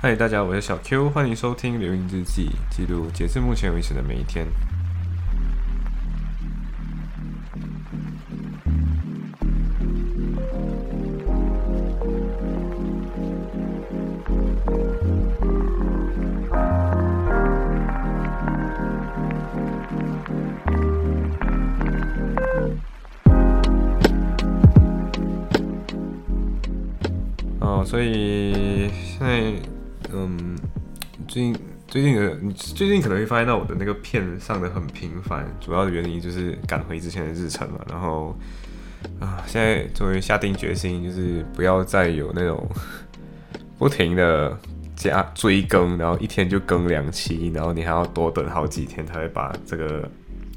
嗨，大家，我是小 Q，欢迎收听《流音日记》，记录截至目前为止的每一天。哦，所以现在，最近最近的，你最近可能会发现到我的那个片上的很频繁，主要的原因就是赶回之前的日程嘛。然后啊，现在终于下定决心，就是不要再有那种 不停的加追更，然后一天就更两期，然后你还要多等好几天才会把这个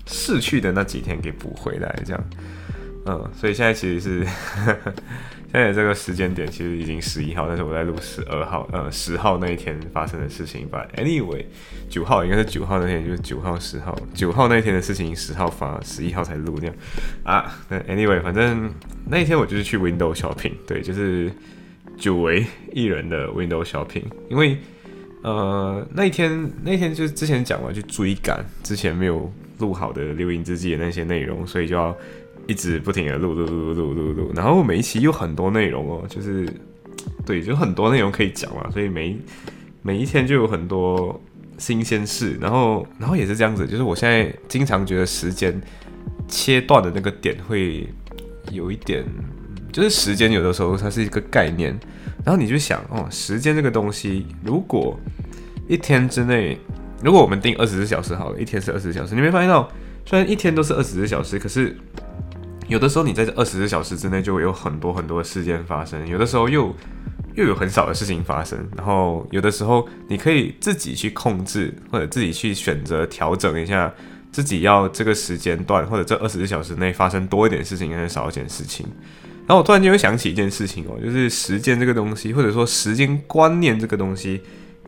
逝去的那几天给补回来，这样。嗯，所以现在其实是现在这个时间点，其实已经十一号，但是我在录十二号，呃，十号那一天发生的事情。But anyway，九号应该是九号那天，就是九号、十号，九号那一天的事情，十号发，十一号才录那样啊。那 anyway，反正那一天我就是去 Window shopping，对，就是久违一人的 Window shopping，因为呃那一天那天就是之前讲完去追赶之前没有录好的留音之记的那些内容，所以就要。一直不停的录录录录录录，然后每一期有很多内容哦，就是对，就很多内容可以讲嘛，所以每每一天就有很多新鲜事，然后然后也是这样子，就是我现在经常觉得时间切断的那个点会有一点，就是时间有的时候它是一个概念，然后你就想哦，时间这个东西，如果一天之内，如果我们定二十四小时好了，一天是二十四小时，你没发现到，虽然一天都是二十四小时，可是。有的时候你在这二十四小时之内就会有很多很多的事件发生，有的时候又又有很少的事情发生，然后有的时候你可以自己去控制或者自己去选择调整一下自己要这个时间段或者这二十四小时内发生多一点事情还是少一点事情。然后我突然间又想起一件事情哦，就是时间这个东西或者说时间观念这个东西。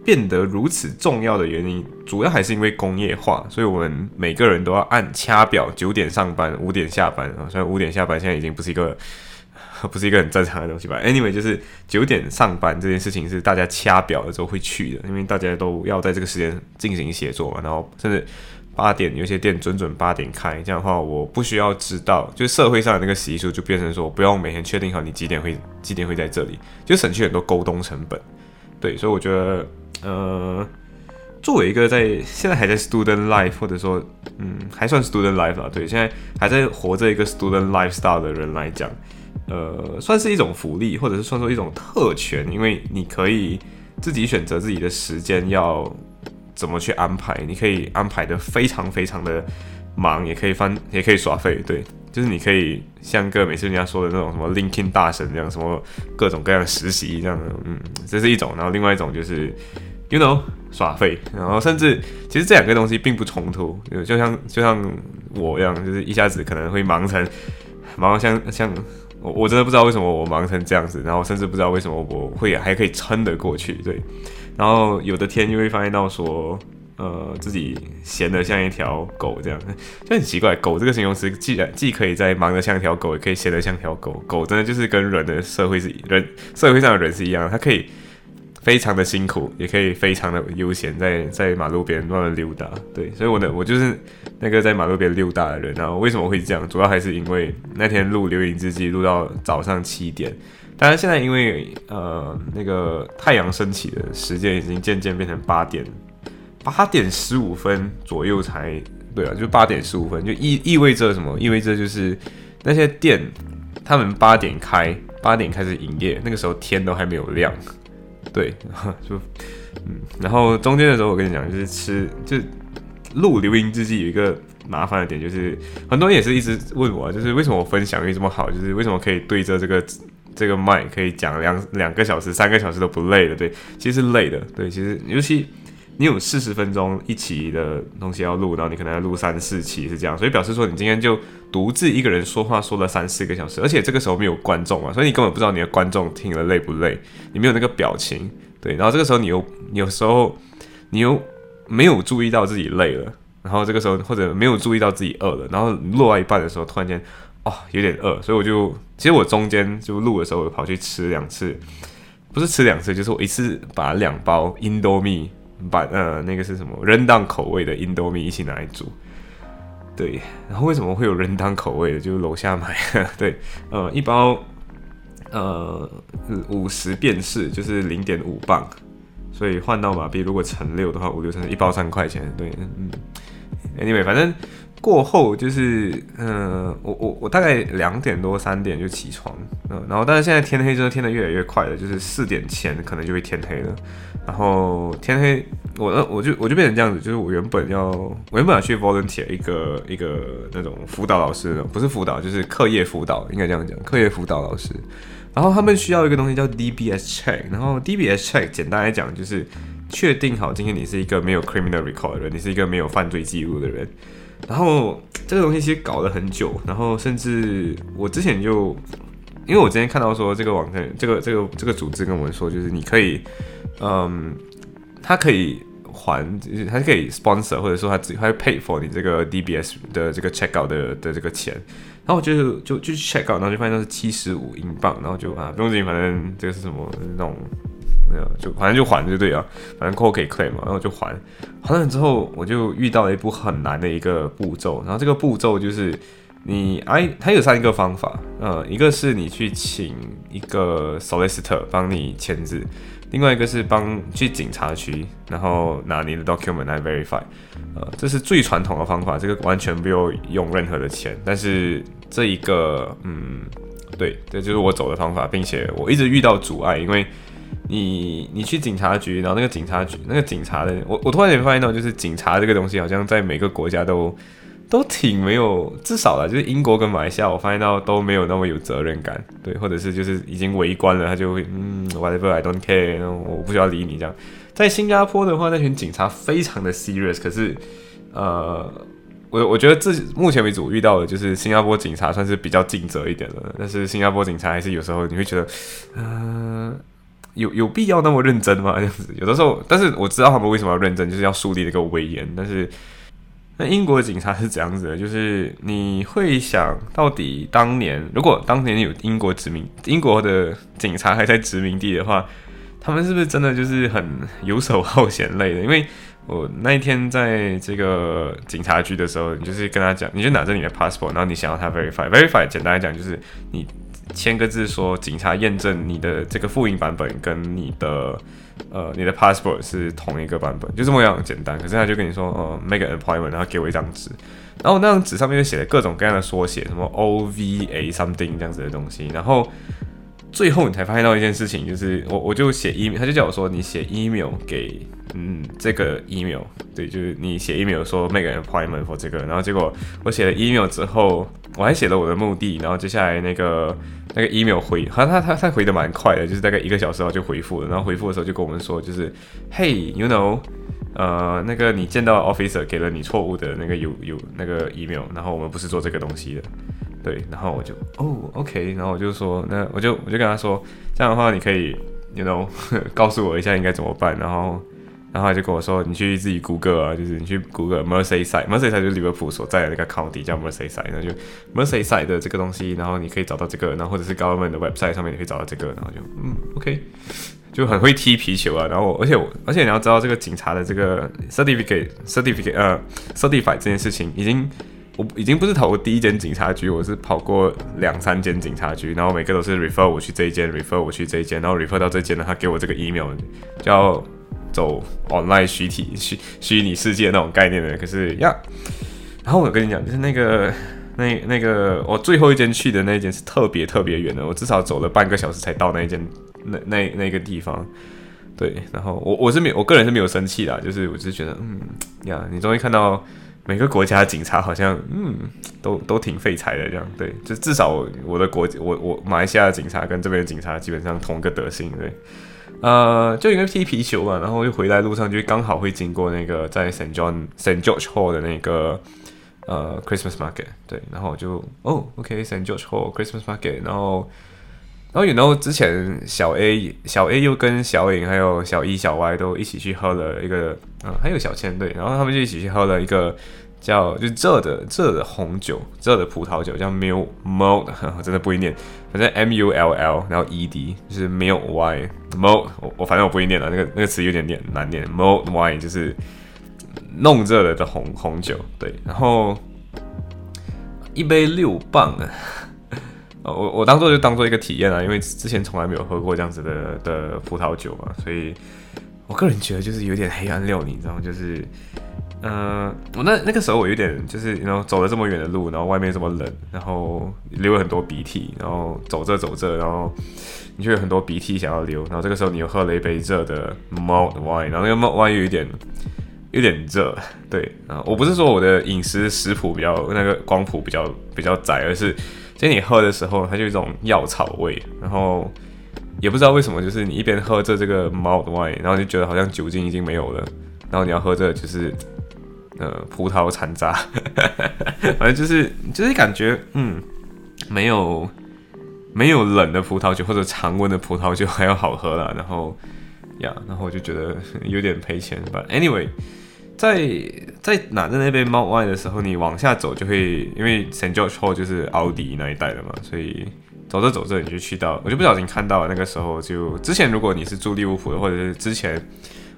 变得如此重要的原因，主要还是因为工业化，所以我们每个人都要按掐表，九点上班，五点下班啊。虽然五点下班现在已经不是一个 不是一个很正常的东西吧。Anyway，就是九点上班这件事情是大家掐表的时候会去的，因为大家都要在这个时间进行写作嘛。然后甚至八点有些店准准八点开，这样的话我不需要知道，就社会上的那个习俗就变成说，不用每天确定好你几点会几点会在这里，就省去很多沟通成本。对，所以我觉得。呃，作为一个在现在还在 student life，或者说，嗯，还算 student life 啊，对，现在还在活着一个 student lifestyle 的人来讲，呃，算是一种福利，或者是算作一种特权，因为你可以自己选择自己的时间要怎么去安排，你可以安排的非常非常的忙，也可以翻，也可以耍废，对。就是你可以像个每次人家说的那种什么 LinkedIn 大神这样，什么各种各样的实习这样的，嗯，这是一种。然后另外一种就是，you know，耍废。然后甚至其实这两个东西并不冲突，就像就像我一样，就是一下子可能会忙成忙像像我我真的不知道为什么我忙成这样子，然后甚至不知道为什么我会还可以撑得过去，对。然后有的天就会发现到说。呃，自己闲得像一条狗这样，就很奇怪。狗这个形容词，既然既可以在忙得像条狗，也可以闲得像条狗。狗真的就是跟人的社会是人社会上的人是一样，它可以非常的辛苦，也可以非常的悠闲，在在马路边乱乱溜达。对，所以我呢，我就是那个在马路边溜达的人。然后为什么会这样？主要还是因为那天录留影之际录到早上七点，当然现在因为呃那个太阳升起的时间已经渐渐变成八点。八点十五分左右才对啊，就八点十五分，就意意味着什么？意味着就是那些店，他们八点开，八点开始营业，那个时候天都还没有亮，对，就嗯，然后中间的时候我跟你讲，就是吃，就录留音之际有一个麻烦的点，就是很多人也是一直问我，就是为什么我分享欲这么好，就是为什么可以对着这个这个麦可以讲两两个小时、三个小时都不累的？对，其实是累的，对，其实尤其。你有四十分钟一期的东西要录，然后你可能要录三四期是这样，所以表示说你今天就独自一个人说话说了三四个小时，而且这个时候没有观众啊，所以你根本不知道你的观众听了累不累，你没有那个表情，对，然后这个时候你又有时候你又没有注意到自己累了，然后这个时候或者没有注意到自己饿了，然后录到一半的时候突然间哦有点饿，所以我就其实我中间就录的时候我跑去吃两次。不是吃两次，就是我一次把两包 Indomie 把呃那个是什么扔当口味的 indomi 一起拿来煮。对，然后为什么会有人当口味的？就是楼下买，对，呃，一包呃五十便士就是零点五磅，所以换到马币如果乘六的话，五六乘一包三块钱。对，嗯嗯，anyway，反正。过后就是，嗯，我我我大概两点多三点就起床，嗯，然后但是现在天黑真的天的越来越快了，就是四点前可能就会天黑了，然后天黑，我 我就我就变成这样子，就是我原本要我原本要去 volunteer 一个一个那种辅导老师，不是辅导就是课业辅导，应该这样讲，课业辅导老师，然后他们需要一个东西叫 DBS check，然后 DBS check 简单来讲就是确定好今天你是一个没有 criminal record 的人，你是一个没有犯罪记录的人。然后这个东西其实搞了很久，然后甚至我之前就，因为我之前看到说这个网站，这个这个这个组织跟我们说，就是你可以，嗯，他可以还，就是他可以 sponsor，或者说他自己他会 pay for 你这个 DBS 的这个 check out 的的这个钱，然后我就就就 check out，然后就发现是七十五英镑，然后就啊不用紧，反正这个是什么那种。没有，就反正就还就对啊，反正过后可以 claim 嘛，然后就还。还了之后，我就遇到了一步很难的一个步骤，然后这个步骤就是你哎，它有三个方法，呃，一个是你去请一个 solicitor 帮你签字，另外一个是帮去警察局，然后拿你的 document 来 verify，呃，这是最传统的方法，这个完全不用用任何的钱，但是这一个，嗯，对，这就是我走的方法，并且我一直遇到阻碍，因为。你你去警察局，然后那个警察局那个警察的，我我突然间发现到，就是警察这个东西好像在每个国家都都挺没有，至少了，就是英国跟马来西亚，我发现到都没有那么有责任感，对，或者是就是已经围观了，他就会嗯，whatever I don't care，我不需要理你这样。在新加坡的话，那群警察非常的 serious，可是呃，我我觉得这目前为止我遇到的就是新加坡警察算是比较尽责一点的，但是新加坡警察还是有时候你会觉得，嗯。有有必要那么认真吗？这样子，有的时候，但是我知道他们为什么要认真，就是要树立这个威严。但是，那英国的警察是怎样子的？就是你会想到底当年，如果当年有英国殖民，英国的警察还在殖民地的话，他们是不是真的就是很游手好闲类的？因为我那一天在这个警察局的时候，你就是跟他讲，你就拿着你的 passport，然后你想要他 verify，verify，简单来讲就是你。签个字说，警察验证你的这个复印版本跟你的呃你的 passport 是同一个版本，就这么样简单。可是他就跟你说，呃，make an appointment，然后给我一张纸，然后那张纸上面就写了各种各样的缩写，什么 O V A something 这样子的东西，然后。最后你才发现到一件事情，就是我我就写 email，他就叫我说你写 email 给嗯这个 email，对，就是你写 email 说 make an appointment for 这个，然后结果我写了 email 之后，我还写了我的目的，然后接下来那个那个 email 回，好像他他他回的蛮快的，就是大概一个小时后就回复了，然后回复的时候就跟我们说，就是 Hey you know，呃那个你见到 officer 给了你错误的那个有有那个 email，然后我们不是做这个东西的。对，然后我就哦，OK，然后我就说，那我就我就跟他说，这样的话你可以，you know，告诉我一下应该怎么办。然后，然后他就跟我说，你去自己谷歌啊，就是你去谷歌 Merseyside，Merseyside 就是利物浦所在的那个 county 叫 Merseyside，然后就 Merseyside 的这个东西，然后你可以找到这个，然后或者是 government 的 website 上面你可以找到这个，然后就嗯，OK，就很会踢皮球啊。然后，而且我，而且你要知道这个警察的这个 certificate，certificate，呃，certify 这件事情已经。我已经不是跑过第一间警察局，我是跑过两三间警察局，然后每个都是 refer 我去这一间，refer 我去这一间，然后 refer 到这间呢，他给我这个 email，叫走 online 虚体虚虚拟世界那种概念的。可是呀，然后我跟你讲，就是那个那那个我最后一间去的那一间是特别特别远的，我至少走了半个小时才到那一间那那那个地方。对，然后我我是没我个人是没有生气的，就是我只是觉得，嗯呀，你终于看到。每个国家的警察好像，嗯，都都挺废柴的这样，对，就至少我的国，我我马来西亚的警察跟这边的警察基本上同一个德性，对，呃，就应该踢皮球嘛，然后就回来路上就刚好会经过那个在 Saint John s t George Hall 的那个呃 Christmas Market，对，然后我就哦，OK Saint George Hall Christmas Market，然后。然后，然后之前小 A、小 A 又跟小颖还有小 E、小 Y 都一起去喝了一个，嗯，还有小千对，然后他们就一起去喝了一个叫就这的这的红酒，这的葡萄酒叫 Mul Mul，真的不会念，反正 M U L L，然后 E D 就是 Mul Y Mul，我我反正我不会念了，那个那个词有点念难念，Mul Y 就是弄这的的红红酒，对，然后一杯六磅，呃，我我当做就当做一个体验啊，因为之前从来没有喝过这样子的的葡萄酒嘛，所以我个人觉得就是有点黑暗料理，你知道吗？就是。嗯，我那那个时候我有点就是然后走了这么远的路，然后外面这么冷，然后流了很多鼻涕，然后走着走着，然后你就有很多鼻涕想要流，然后这个时候你又喝了一杯热的 malt wine，然后那个 malt wine 又有点有点热，对啊，我不是说我的饮食食谱比较那个光谱比较比较窄，而是其实你喝的时候它就有一种药草味，然后也不知道为什么，就是你一边喝着这个 malt wine，然后就觉得好像酒精已经没有了，然后你要喝着就是。呃，葡萄残渣，反正就是就是感觉，嗯，没有没有冷的葡萄酒或者常温的葡萄酒还要好喝了。然后呀，然后我就觉得有点赔钱。But anyway，在在拿着那边猫外的时候，你往下走就会，因为 s a n t George Hall 就是奥迪那一带的嘛，所以走着走着你就去到，我就不小心看到了。那个时候就之前如果你是住利物浦的，或者是之前。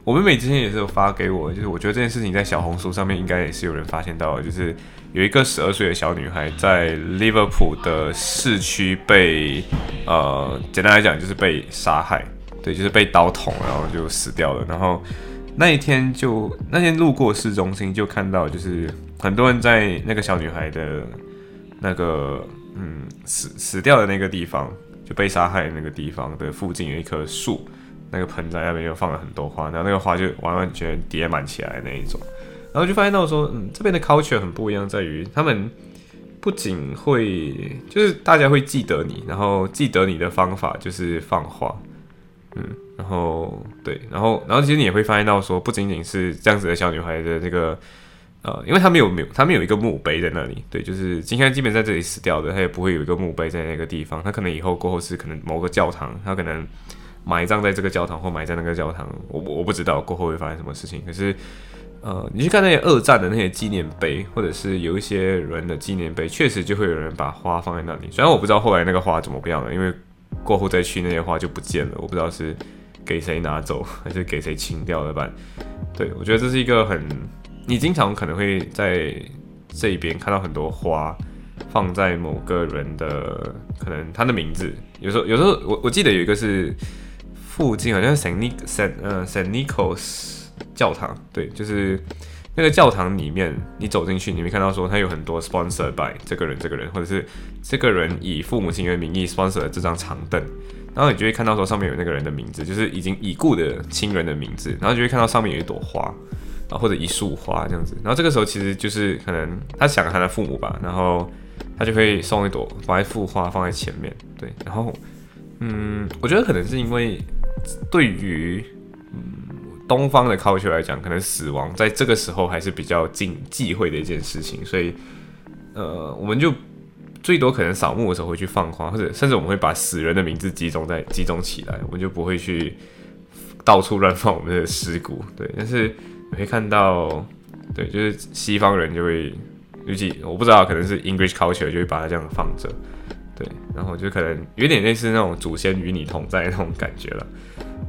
我妹妹之前也是有发给我，就是我觉得这件事情在小红书上面应该也是有人发现到，就是有一个十二岁的小女孩在利物浦的市区被，呃，简单来讲就是被杀害，对，就是被刀捅，然后就死掉了。然后那一天就那天路过市中心，就看到就是很多人在那个小女孩的那个嗯死死掉的那个地方，就被杀害的那个地方的附近有一棵树。那个盆栽那边就放了很多花，然后那个花就完完全叠满起来那一种，然后就发现到说，嗯，这边的 culture 很不一样，在于他们不仅会，就是大家会记得你，然后记得你的方法就是放花，嗯，然后对，然后然后其实你也会发现到说，不仅仅是这样子的小女孩的这个，呃，因为她没有没有，她没有一个墓碑在那里，对，就是今天基本在这里死掉的，她也不会有一个墓碑在那个地方，她可能以后过后是可能某个教堂，她可能。埋葬在这个教堂或埋在那个教堂，我我不知道过后会发生什么事情。可是，呃，你去看那些二战的那些纪念碑，或者是有一些人的纪念碑，确实就会有人把花放在那里。虽然我不知道后来那个花怎么样了，因为过后再去那些花就不见了，我不知道是给谁拿走 还是给谁清掉了吧。对我觉得这是一个很，你经常可能会在这一边看到很多花放在某个人的，可能他的名字，有时候有时候我我记得有一个是。附近好像是 Saint Saint 呃 San Nicolas 教堂，对，就是那个教堂里面，你走进去，你会看到说它有很多 sponsor by 这个人这个人，或者是这个人以父母亲的名义 sponsor 这张长凳，然后你就会看到说上面有那个人的名字，就是已经已故的亲人的名字，然后就会看到上面有一朵花，啊或者一束花这样子，然后这个时候其实就是可能他想他的父母吧，然后他就会送一朵把一束花放在前面，对，然后嗯，我觉得可能是因为。对于嗯东方的 culture 来讲，可能死亡在这个时候还是比较忌忌讳的一件事情，所以呃，我们就最多可能扫墓的时候会去放花，或者甚至我们会把死人的名字集中在集中起来，我们就不会去到处乱放我们的尸骨。对，但是你会看到，对，就是西方人就会，尤其我不知道，可能是 English culture 就会把它这样放着。对，然后就可能有点类似那种祖先与你同在那种感觉了，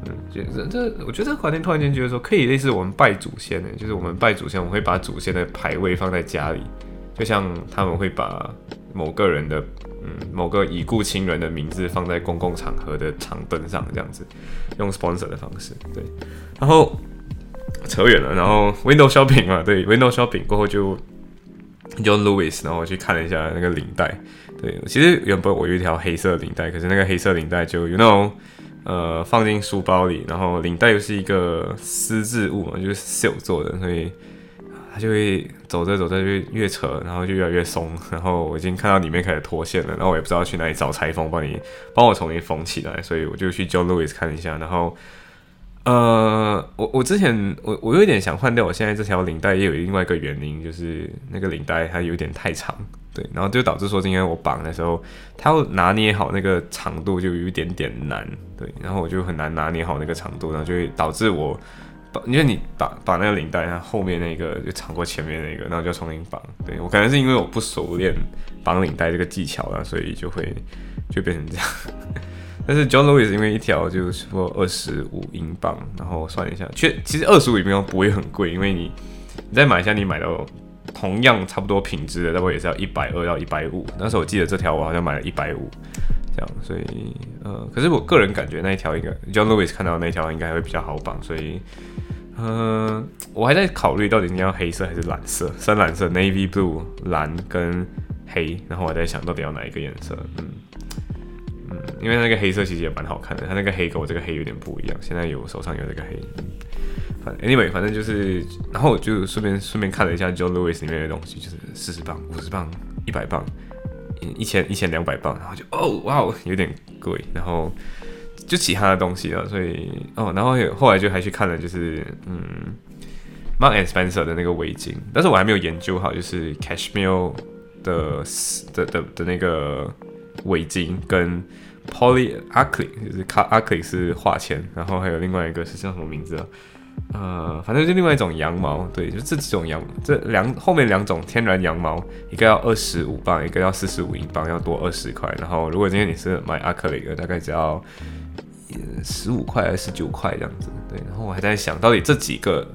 嗯，这这，我觉得这个环境突然间觉得说可以类似我们拜祖先的，就是我们拜祖先，我们会把祖先的牌位放在家里，就像他们会把某个人的，嗯，某个已故亲人的名字放在公共场合的长凳上这样子，用 sponsor 的方式，对，然后扯远了，然后 window shopping 嘛，对，window shopping 过后就用 Louis，然后我去看了一下那个领带。对，其实原本我有一条黑色领带，可是那个黑色领带就有那种，呃，放进书包里，然后领带又是一个丝质物嘛，就是 silk 做的，所以它就会走着走着就越扯，然后就越来越松，然后我已经看到里面开始脱线了，然后我也不知道去哪里找裁缝帮你帮我重新缝起来，所以我就去 Joe Louis 看一下，然后。呃，我我之前我我有点想换掉我现在这条领带，也有另外一个原因，就是那个领带它有点太长，对，然后就导致说今天我绑的时候，它要拿捏好那个长度就有一点点难，对，然后我就很难拿捏好那个长度，然后就会导致我绑因为你绑绑那个领带，它后面那个就长过前面那个，然后就重新绑。对我可能是因为我不熟练绑领带这个技巧了，所以就会就变成这样。但是 John Lewis 因为一条就是说二十五英镑，然后算一下，确其实二十五英镑不会很贵，因为你你在马来西亚你买到同样差不多品质的，大概也是要一百二到一百五。那时候我记得这条我好像买了一百五，这样，所以呃，可是我个人感觉那一条应该 John Lewis 看到那条应该会比较好绑，所以呃，我还在考虑到底你要黑色还是蓝色，深蓝色 Navy Blue 蓝跟黑，然后我在想到底要哪一个颜色，嗯。嗯，因为那个黑色其实也蛮好看的，它那个黑跟我这个黑有点不一样。现在有手上有这个黑，反 anyway，反正就是，然后我就顺便顺便看了一下 John Lewis 里面的东西，就是四十磅、五十磅、一百磅、一千一千两百磅，然后就哦哇哦有点贵，然后就其他的东西了，所以哦，然后后来就还去看了，就是嗯，Mark and Spencer 的那个围巾，但是我还没有研究好，就是 Cashmere 的的的的那个。围巾跟 polyacrylic 就是卡 acrylic 是化纤，然后还有另外一个是叫什么名字啊？呃，反正就另外一种羊毛，对，就这几种羊，这两后面两种天然羊毛，一个要二十五磅，一个要四十五英镑，要多二十块。然后如果今天你是买 acrylic 的，大概只要十五块还是九块这样子，对。然后我还在想到底这几个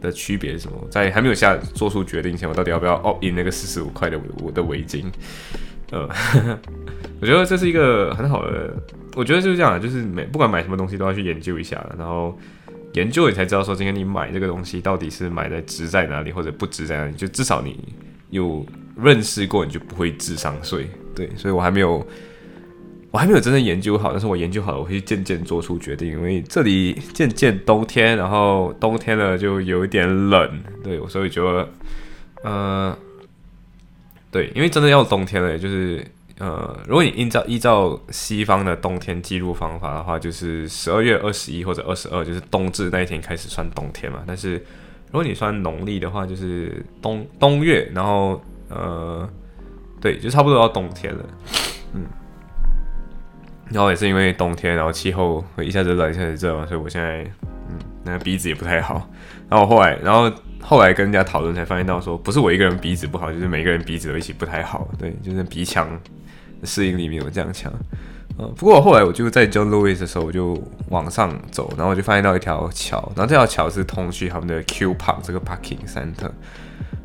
的区别是什么，在还没有下做出决定前，我到底要不要哦印那个四十五块的我的围巾？呃，我觉得这是一个很好的，我觉得就是这样，就是每不管买什么东西都要去研究一下，然后研究你才知道说今天你买这个东西到底是买的值在哪里或者不值在哪里，就至少你有认识过，你就不会智商税。对，所以我还没有，我还没有真正研究好，但是我研究好了，我会渐渐做出决定，因为这里渐渐冬天，然后冬天了就有一点冷，对我，所以就呃。对，因为真的要冬天了，就是呃，如果你依照依照西方的冬天记录方法的话，就是十二月二十一或者二十二，就是冬至那一天开始算冬天嘛。但是如果你算农历的话，就是冬冬月，然后呃，对，就差不多要冬天了，嗯。然后也是因为冬天，然后气候会一下子冷一下子热嘛，所以我现在嗯，那个鼻子也不太好。然后后来，然后。后来跟人家讨论才发现到说，不是我一个人鼻子不好，就是每个人鼻子都一起不太好。对，就是鼻腔适应力没有这样强。呃，不过后来我就在 John Lewis 的时候，我就往上走，然后我就发现到一条桥，然后这条桥是通去他们的 Q Park 这个 Parking Center。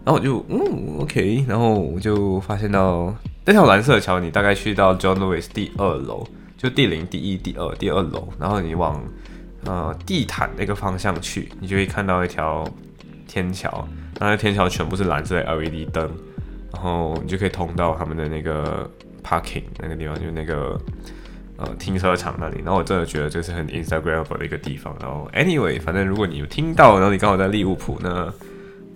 然后我就嗯 OK，然后我就发现到那条蓝色的桥，你大概去到 John Lewis 第二楼，就第零、第一、第二、第二楼，然后你往呃地毯那个方向去，你就会看到一条。天桥，那天桥全部是蓝色的 LED 灯，然后你就可以通到他们的那个 parking 那个地方，就是那个呃停车场那里。然后我真的觉得这是很 Instagramable 的一个地方。然后 anyway，反正如果你有听到，然后你刚好在利物浦，那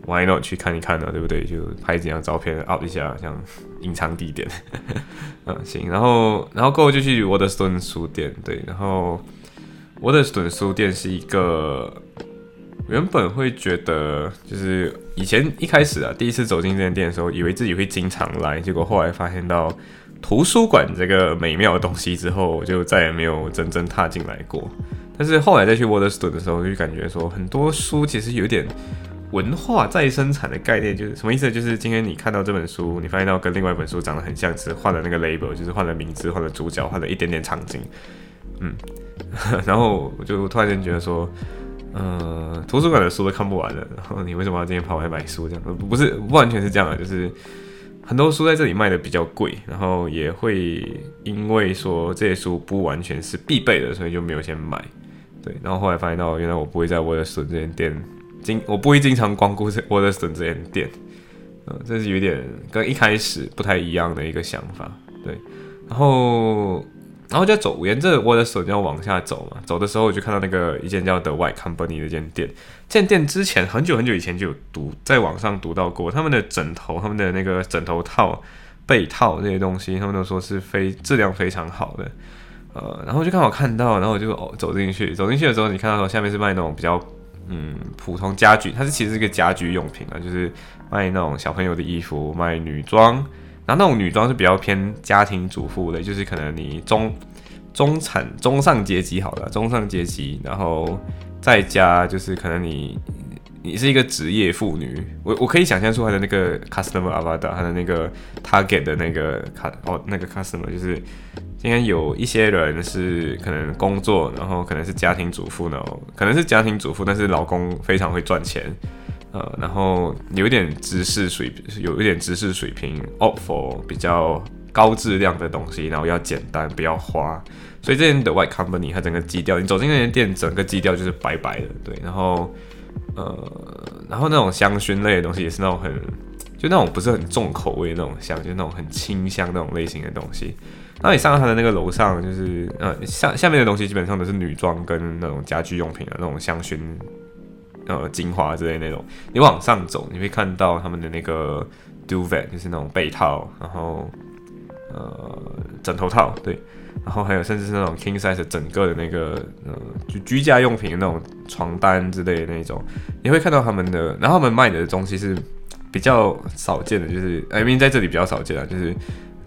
why not 去看一看呢？对不对？就拍几张照片 up 一下，像隐藏地点。嗯，行。然后，然后过后就去 Waterstone 书店，对。然后 Waterstone 书店是一个。原本会觉得，就是以前一开始啊，第一次走进这间店的时候，以为自己会经常来，结果后来发现到图书馆这个美妙的东西之后，我就再也没有真正踏进来过。但是后来再去 Waters 的时候，就感觉说很多书其实有点文化再生产的概念，就是什么意思？就是今天你看到这本书，你发现到跟另外一本书长得很像，只换了那个 label，就是换了名字，换了主角，换了一点点场景，嗯，然后我就突然间觉得说。呃，图书馆的书都看不完了，然后你为什么要今天跑来买书？这样不是不完全是这样的，就是很多书在这里卖的比较贵，然后也会因为说这些书不完全是必备的，所以就没有先买。对，然后后来发现到原来我不会在沃德森这间店经，我不会经常光顾沃德森这间店，嗯，这是有点跟一开始不太一样的一个想法。对，然后。然后就走，沿着我的手就要往下走嘛。走的时候我就看到那个一间叫 The White Company 的一间店。这间店之前很久很久以前就有读，在网上读到过他们的枕头，他们的那个枕头套、被套这些东西，他们都说是非质量非常好的。呃，然后就刚好看到，然后我就哦走进去。走进去的时候，你看到说下面是卖那种比较嗯普通家具，它是其实是一个家居用品啊，就是卖那种小朋友的衣服，卖女装。然后那种女装是比较偏家庭主妇的，就是可能你中中产中上阶级好了，中上阶级，然后再加就是可能你你是一个职业妇女，我我可以想象出他的那个 customer avatar，他的那个 target 的那个卡哦那个 customer 就是今天有一些人是可能工作，然后可能是家庭主妇呢，可能是家庭主妇，但是老公非常会赚钱。呃，然后有一点知识水平，有一点知识水平，opt for 比较高质量的东西，然后要简单，不要花。所以这边的 White Company 它整个基调，你走进那间店，整个基调就是白白的，对。然后，呃，然后那种香薰类的东西也是那种很，就那种不是很重口味那种香，就那种很清香那种类型的东西。那你上到它的那个楼上，就是呃下下面的东西基本上都是女装跟那种家居用品的那种香薰。呃，精华之类那种，你往上走，你会看到他们的那个 duvet，就是那种被套，然后呃枕头套，对，然后还有甚至是那种 king size 整个的那个呃就居家用品的那种床单之类的那种，你会看到他们的，然后他们卖的东西是比较少见的，就是哎，明在这里比较少见啊，就是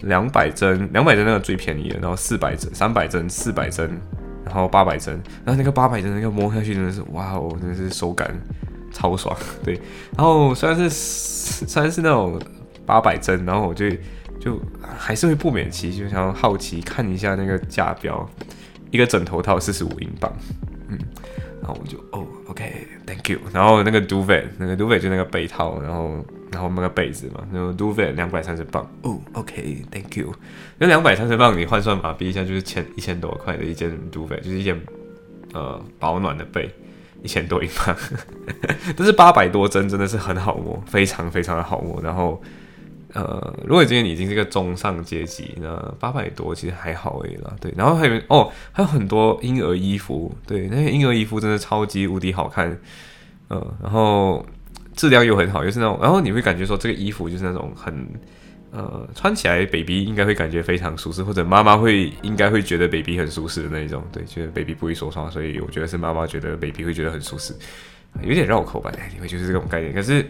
两百针，两百针那个最便宜的，然后四百针，三百针，四百针。然后八百针，然后那个八百针那个摸下去真的是哇哦，真的是手感超爽，对。然后虽然是虽然是那种八百针，然后我就就还是会不免其就想好奇看一下那个价标，一个枕头套四十五英镑，嗯，然后我就哦，OK，Thank you。然后那个 duvet，那个 duvet 就那个被套，然后。然后那个被子嘛，然后 duvet 两百三十磅哦，OK，Thank you。那两百三十磅你换算马币一下就是千一千多块的一件 duvet，就是一件呃保暖的被，一千多一磅。但是八百多针真的是很好摸，非常非常的好摸。然后呃，如果今天你已经是个中上阶级，那八百多其实还好而已啦。对，然后还有哦，还有很多婴儿衣服，对，那些婴儿衣服真的超级无敌好看，呃，然后。质量又很好，又是那种，然后你会感觉说这个衣服就是那种很，呃，穿起来 baby 应该会感觉非常舒适，或者妈妈会应该会觉得 baby 很舒适的那一种，对，觉得 baby 不会受伤，所以我觉得是妈妈觉得 baby 会觉得很舒适，有点绕口吧，你会就是这种概念。可是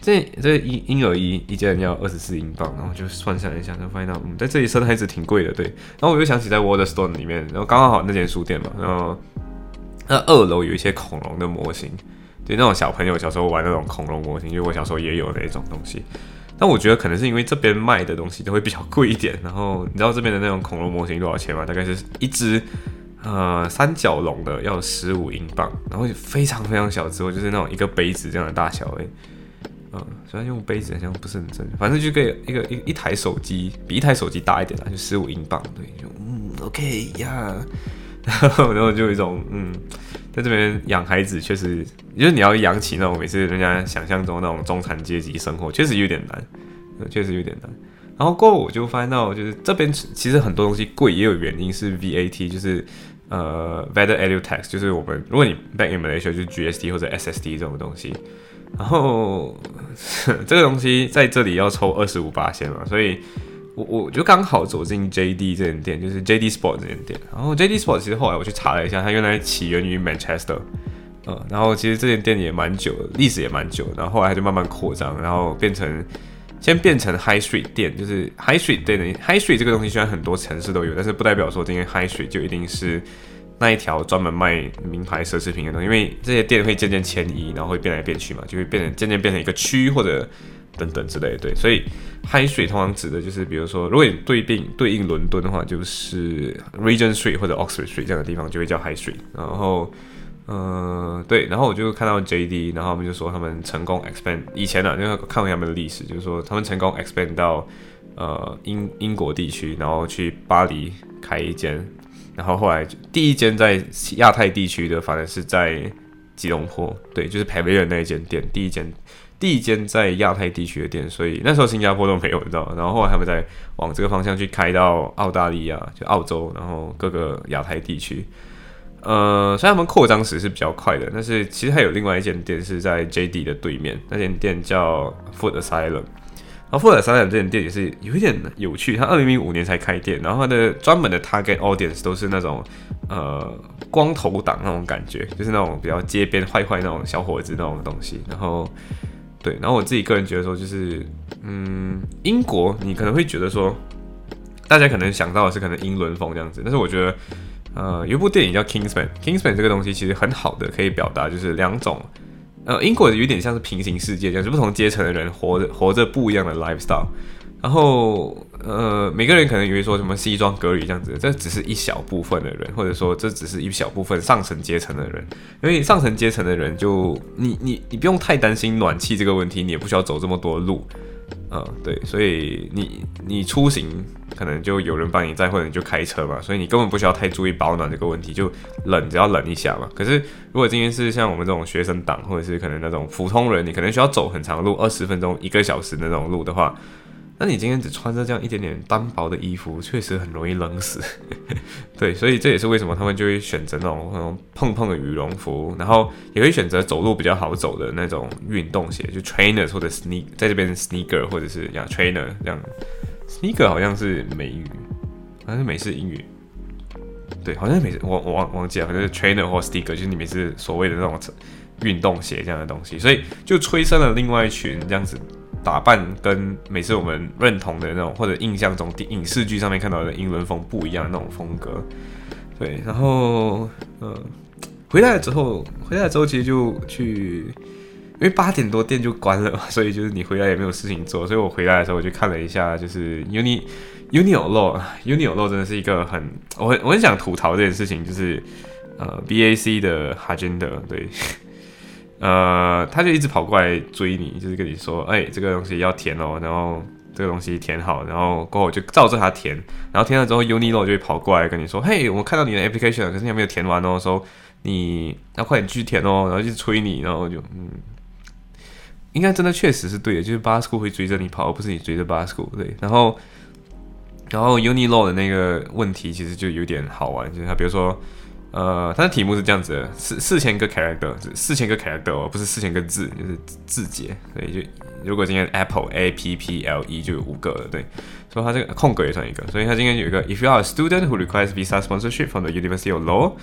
这这婴婴儿衣一件要二十四英镑，然后就算下来一下，就发现到嗯，在这里生孩子挺贵的，对。然后我又想起在 Waterstone 里面，然后刚刚好那间书店嘛，然后那二楼有一些恐龙的模型。对那种小朋友小时候玩那种恐龙模型，因为我小时候也有那种东西。但我觉得可能是因为这边卖的东西都会比较贵一点。然后你知道这边的那种恐龙模型多少钱吗？大概是一只呃三角龙的要十五英镑，然后非常非常小只，就是那种一个杯子这样的大小诶。嗯，虽然用杯子好像不是很正，反正就跟一个一一台手机比一台手机大一点啦，就十五英镑。对，就嗯，OK 呀。然 后然后就一种嗯。在这边养孩子确实，就是你要养起那种每次人家想象中那种中产阶级生活，确实有点难，确实有点难。然后过后我就发现到，就是这边其实很多东西贵也有原因，是 VAT，就是呃 v a l u e tax，就是我们如果你 back in Malaysia 就是 GST 或者 SSD 这种东西，然后 这个东西在这里要抽二十五八千嘛，所以。我我就刚好走进 JD 这间店，就是 JD Sport 这间店。然后 JD Sport 其实后来我去查了一下，它原来起源于 Manchester，呃，然后其实这间店也蛮久，历史也蛮久。然后后来它就慢慢扩张，然后变成先变成 High Street 店，就是 High Street 店的 High Street 这个东西虽然很多城市都有，但是不代表说今天 High Street 就一定是那一条专门卖名牌奢侈品的东西，因为这些店会渐渐迁移，然后会变来变去嘛，就会变成渐渐变成一个区或者。等等之类的，对，所以 High Street 通常指的就是，比如说，如果你对应对应伦敦的话，就是 Regent Street 或者 Oxford Street 这样的地方就会叫 High Street。然后，呃，对，然后我就看到 JD，然后他们就说他们成功 expand 以前呢，因为看过他们的历史，就是说他们成功 expand 到呃英英国地区，然后去巴黎开一间，然后后来第一间在亚太地区的，反而是在吉隆坡，对，就是 Pavilion 那一间店，第一间。第一间在亚太地区的店，所以那时候新加坡都没有，你知道然后后来他们在往这个方向去开到澳大利亚，就澳洲，然后各个亚太地区。呃，虽然他们扩张时是比较快的，但是其实还有另外一间店是在 JD 的对面，那间店叫 Food Asylum。然后 Food Asylum 这间店也是有一点有趣，它二零零五年才开店，然后它的专门的 target audience 都是那种呃光头党那种感觉，就是那种比较街边坏坏那种小伙子那种东西，然后。对，然后我自己个人觉得说，就是，嗯，英国你可能会觉得说，大家可能想到的是可能英伦风这样子，但是我觉得，呃，有一部电影叫《Kingsman》，Kingsman 这个东西其实很好的可以表达就是两种，呃，英国有点像是平行世界这样，就不同阶层的人活着活着不一样的 lifestyle。然后，呃，每个人可能以为说什么西装革履这样子，这只是一小部分的人，或者说这只是一小部分上层阶层的人。因为上层阶层的人，就你你你不用太担心暖气这个问题，你也不需要走这么多路，呃，对，所以你你出行可能就有人帮你载，或者你就开车嘛，所以你根本不需要太注意保暖这个问题，就冷只要冷一下嘛。可是如果今天是像我们这种学生党，或者是可能那种普通人，你可能需要走很长路，二十分钟、一个小时那种路的话。那你今天只穿着这样一点点单薄的衣服，确实很容易冷死。对，所以这也是为什么他们就会选择那种那种碰碰的羽绒服，然后也会选择走路比较好走的那种运动鞋，就 trainer 或者 sneak，在这边 sneaker 或者是讲 trainer 这样。sneaker 好像是美语，好像是美式英语。对，好像是美，我我忘忘记了，反正是 trainer 或者 sneaker，就是你们是所谓的那种运动鞋这样的东西，所以就催生了另外一群这样子。打扮跟每次我们认同的那种或者印象中影视剧上面看到的英伦风不一样的那种风格，对，然后呃，回来之后，回来之后其实就去，因为八点多店就关了嘛，所以就是你回来也没有事情做，所以我回来的时候我就看了一下，就是 Uni Uni o l o Uni o l o 真的是一个很我很我很想吐槽这件事情，就是呃 BAC 的 Agenda 对。呃，他就一直跑过来追你，就是跟你说，哎，这个东西要填哦，然后这个东西填好，然后过后就照着他填，然后填了之后，Unilo 就会跑过来跟你说，嘿，我看到你的 application，可是你还没有填完哦，说你要快点去填哦，然后就催你，然后就嗯，应该真的确实是对的，就是 Basco 会追着你跑，而不是你追着 Basco，对，然后然后 Unilo 的那个问题其实就有点好玩，就是他比如说。呃，它的题目是这样子的：四四千个 character，四千个 klad 哦，不是四千个字，就是字节。所以就如果今天 Apple A P P L E 就有五个了，对。所以它这个空格也算一个。所以它今天有一个：If you are a student who requires visa sponsorship from the University of Law,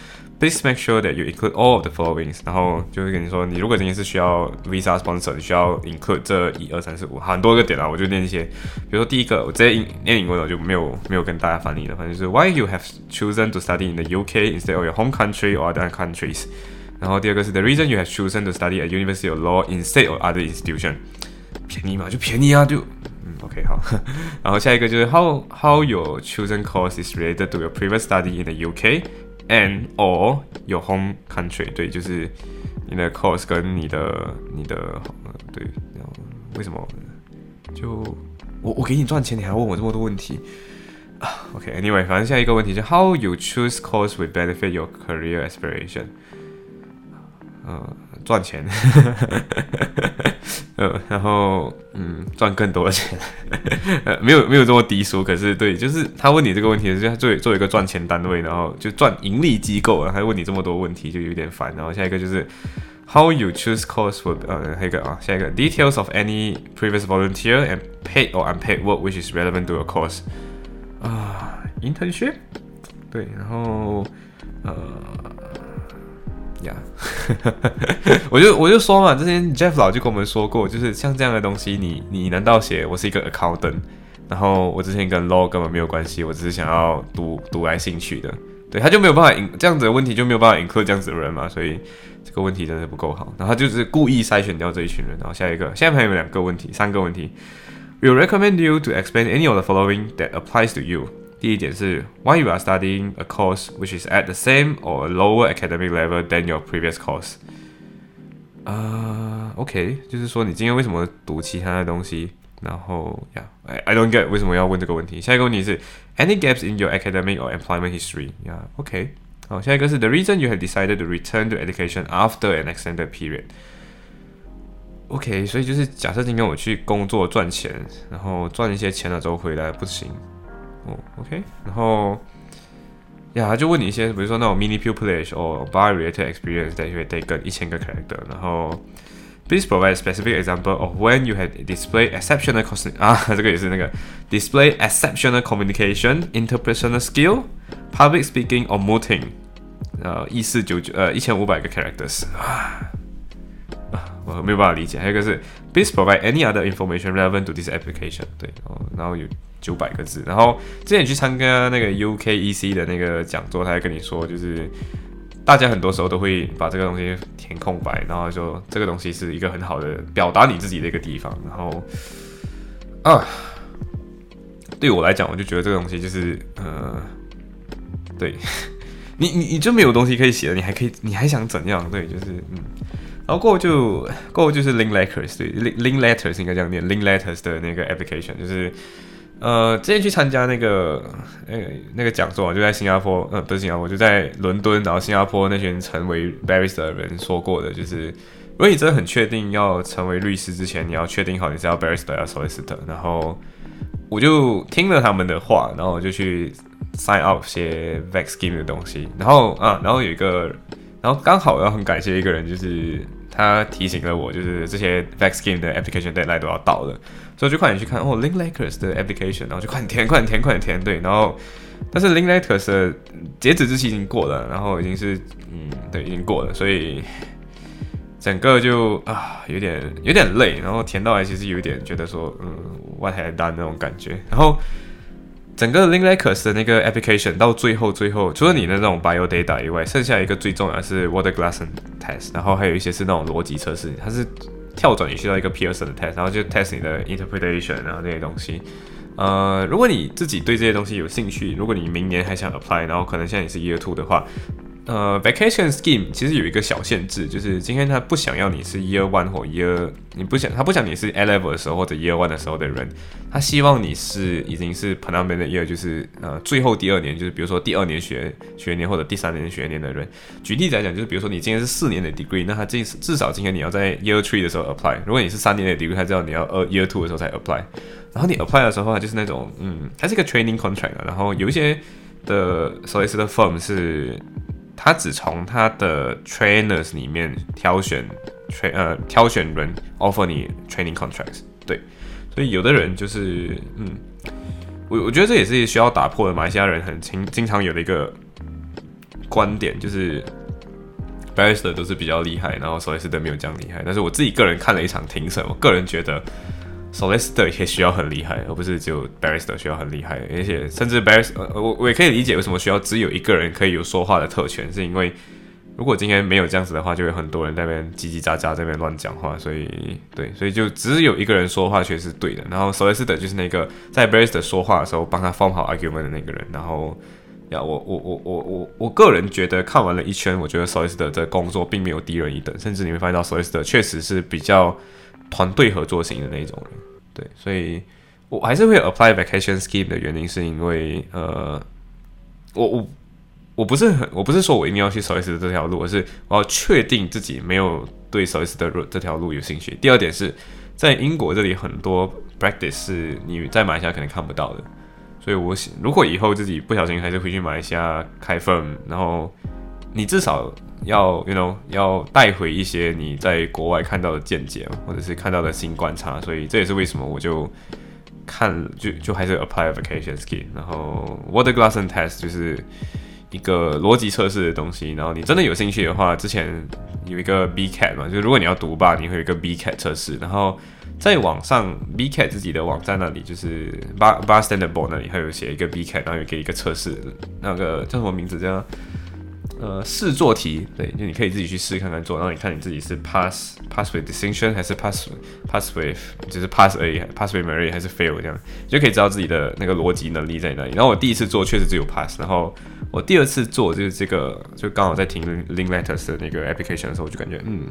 please make sure that you include all of the following。然后就会跟你说，你如果今天是需要 visa sponsor，你需要 include 这一二三四五很多个点啊。我就念一些，比如说第一个，我直接念英文，我就没有没有跟大家翻译了，反正就是 Why you have chosen to study in the UK instead of your home country or other countries？然后第二个是 The reason you have chosen to study at University of Law instead of other institution。 便宜嘛，就便宜啊，就。OK，好，然后下一个就是 How how your chosen course is related to your previous study in the UK and or your home country？对，就是你的 course 跟你的你的对，然后为什么？就我我给你赚钱，你还问我这么多问题啊？OK，Anyway，反正下一个问题是 How you choose course will benefit your career aspiration？嗯。 赚钱，呃，然后嗯，赚更多的钱，呃，没有没有这么低俗，可是对，就是他问你这个问题，是作为作为一个赚钱单位，然后就赚盈利机构啊，还问你这么多问题，就有点烦。然后下一个就是 How you choose course for 呃，还有一个啊，下一个 Details of any previous volunteer and paid or unpaid work which is relevant to your course 啊，internship，对，然后呃。呀，我就我就说嘛，之前 Jeff 老就跟我们说过，就是像这样的东西，你你难道写我是一个 accountant，然后我之前跟 law 根本没有关系，我只是想要读读来兴趣的，对，他就没有办法引这样子的问题就没有办法引克这样子的人嘛，所以这个问题真的不够好，然后他就是故意筛选掉这一群人，然后下一个，现在还有两个问题，三个问题，We recommend you to expand any of the following that applies to you。第一点是 why you are studying a course which is at the same or lower academic level than your previous course。啊，OK，就是说你今天为什么读其他的东西？然后，Yeah，I I don't get 为什么要问这个问题。下一个问题是 any gaps in your academic or employment history？Yeah，OK。好，下一个是 the reason you have decided to return to education after an extended period。OK，所以就是假设今天我去工作赚钱，然后赚一些钱了之后回来不行。 哦，OK，然后呀，就问你一些，比如说那种 mini pupillage or bar related experience that you take 一千个 character，然后 please provide a specific example of when you had displayed exceptional cos 啊，这个也是那个 display exceptional communication, interpersonal skill, public speaking or muting，呃，一四九九呃一千五百个 characters 啊 我没有办法理解。还有一个是 please provide any other information relevant to this application。对，哦，然后有九百个字。然后之前去参加那个 UKEC 的那个讲座，他还跟你说，就是大家很多时候都会把这个东西填空白，然后说这个东西是一个很好的表达你自己的一个地方。然后啊，对我来讲，我就觉得这个东西就是呃，对。你你你就没有东西可以写了，你还可以，你还想怎样？对，就是嗯，然后过后就过后就是 link letters，对 Link Letters 应该这样念，link letters 的那个 application，就是呃，之前去参加那个那个那个讲座，就在新加坡，呃，不是新加坡，就在伦敦，然后新加坡那群成为 barrister 的人说过的，就是如果你真的很确定要成为律师之前，你要确定好你是要 barrister 要 solicitor，然后我就听了他们的话，然后我就去。sign up 些 vex scheme 的东西，然后啊，然后有一个，然后刚好要很感谢一个人，就是他提醒了我，就是这些 vex scheme 的 application 待待都要到了，所以就快点去看哦，link Lakers 的 application，然后就快点填，快点填，快点填，对，然后但是 link letters 的截止日期已经过了，然后已经是嗯，对，已经过了，所以整个就啊有点有点累，然后填到来其实有点觉得说嗯，what have done 那种感觉，然后。整个 l i n k l e c k e s 的那个 application 到最后最后，除了你的那种 bio data 以外，剩下一个最重要的是 word glass test，然后还有一些是那种逻辑测试，它是跳转你需要一个 Pearson 的 test，然后就 test 你的 interpretation，然后这些东西。呃，如果你自己对这些东西有兴趣，如果你明年还想 apply，然后可能现在你是 year two 的话。呃，vacation scheme 其实有一个小限制，就是今天他不想要你是 year one 或 year，你不想他不想你是 A level 的时候或者 year one 的时候的人，他希望你是已经是 penultimate year，就是呃最后第二年，就是比如说第二年学学年或者第三年学年的人。举例来讲，就是比如说你今天是四年的 degree，那他至至少今天你要在 year three 的时候 apply。如果你是三年的 degree，他知道你要呃 year two 的时候才 apply。然后你 apply 的时候，就是那种嗯，它是一个 training contract，然后有一些的所谓的 firm 是。他只从他的 trainers 里面挑选 train 呃挑选人 offer 你 training contracts，对，所以有的人就是嗯，我我觉得这也是需要打破的。马来西亚人很经经常有的一个观点就是 barrister 都是比较厉害，然后 solicitor 没有这样厉害。但是我自己个人看了一场庭审，我个人觉得。Solicitor 也需要很厉害，而不是只有 Barrister 需要很厉害，而且甚至 Barrister，我我也可以理解为什么需要只有一个人可以有说话的特权，是因为如果今天没有这样子的话，就有很多人在那边叽叽喳喳，在那边乱讲话，所以对，所以就只有一个人说话确实是对的。然后 Solicitor 就是那个在 Barrister 说话的时候帮他 form 好 argument 的那个人。然后呀，我我我我我我个人觉得看完了一圈，我觉得 Solicitor 的工作并没有低人一等，甚至你会发现到 Solicitor 确实是比较。团队合作型的那种人，对，所以我还是会 apply vacation scheme 的原因，是因为呃，我我我不是很，我不是说我一定要去 solicitor 这条路，而是我要确定自己没有对 solicitor 这条路有兴趣。第二点是在英国这里很多 practice 是你在马来西亚可能看不到的，所以我想如果以后自己不小心还是回去马来西亚开 firm，然后你至少。要，you know，要带回一些你在国外看到的见解，或者是看到的新观察，所以这也是为什么我就看，就就还是 apply a vacation scheme，然后 word glass and test 就是一个逻辑测试的东西，然后你真的有兴趣的话，之前有一个 B cat 嘛，就如果你要读吧，你会有一个 B cat 测试，然后在网上 B cat 自己的网站那里，就是 bar bar standard board 那里，还有写一个 B cat，然后有给一个测试，那个叫什么名字叫？呃，试做题，对，就你可以自己去试看看做，然后你看你自己是 pass pass with distinction 还是 pass pass with 就是 pass A pass with merit 还是 fail 这样你，就可以知道自己的那个逻辑能力在哪里。然后我第一次做确实只有 pass，然后我第二次做就是这个，就刚好在听 link letters 的那个 application 的时候，我就感觉嗯，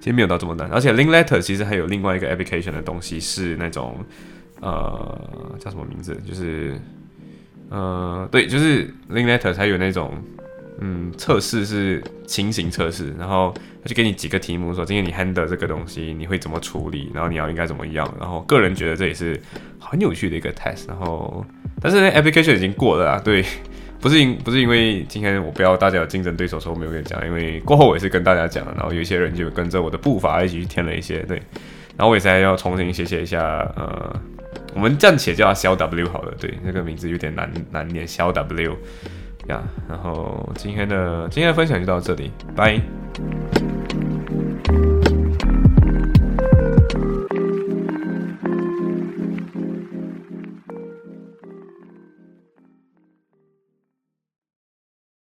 其实没有到这么难。而且 link letter 其实还有另外一个 application 的东西是那种呃叫什么名字？就是呃对，就是 link letter 才有那种。嗯，测试是情形测试，然后他就给你几个题目，说今天你 handle 这个东西，你会怎么处理，然后你要应该怎么样。然后个人觉得这也是很有趣的一个 test。然后，但是 application 已经过了啊，对，不是因不是因为今天我不要大家有竞争对手，所以我没有跟你讲，因为过后我也是跟大家讲了，然后有一些人就跟着我的步伐一起去填了一些，对，然后我也是要重新写写一下，呃，我们暂且叫它小 W 好了，对，那个名字有点难难念，小 W。呀，然后今天的今天的分享就到这里，拜。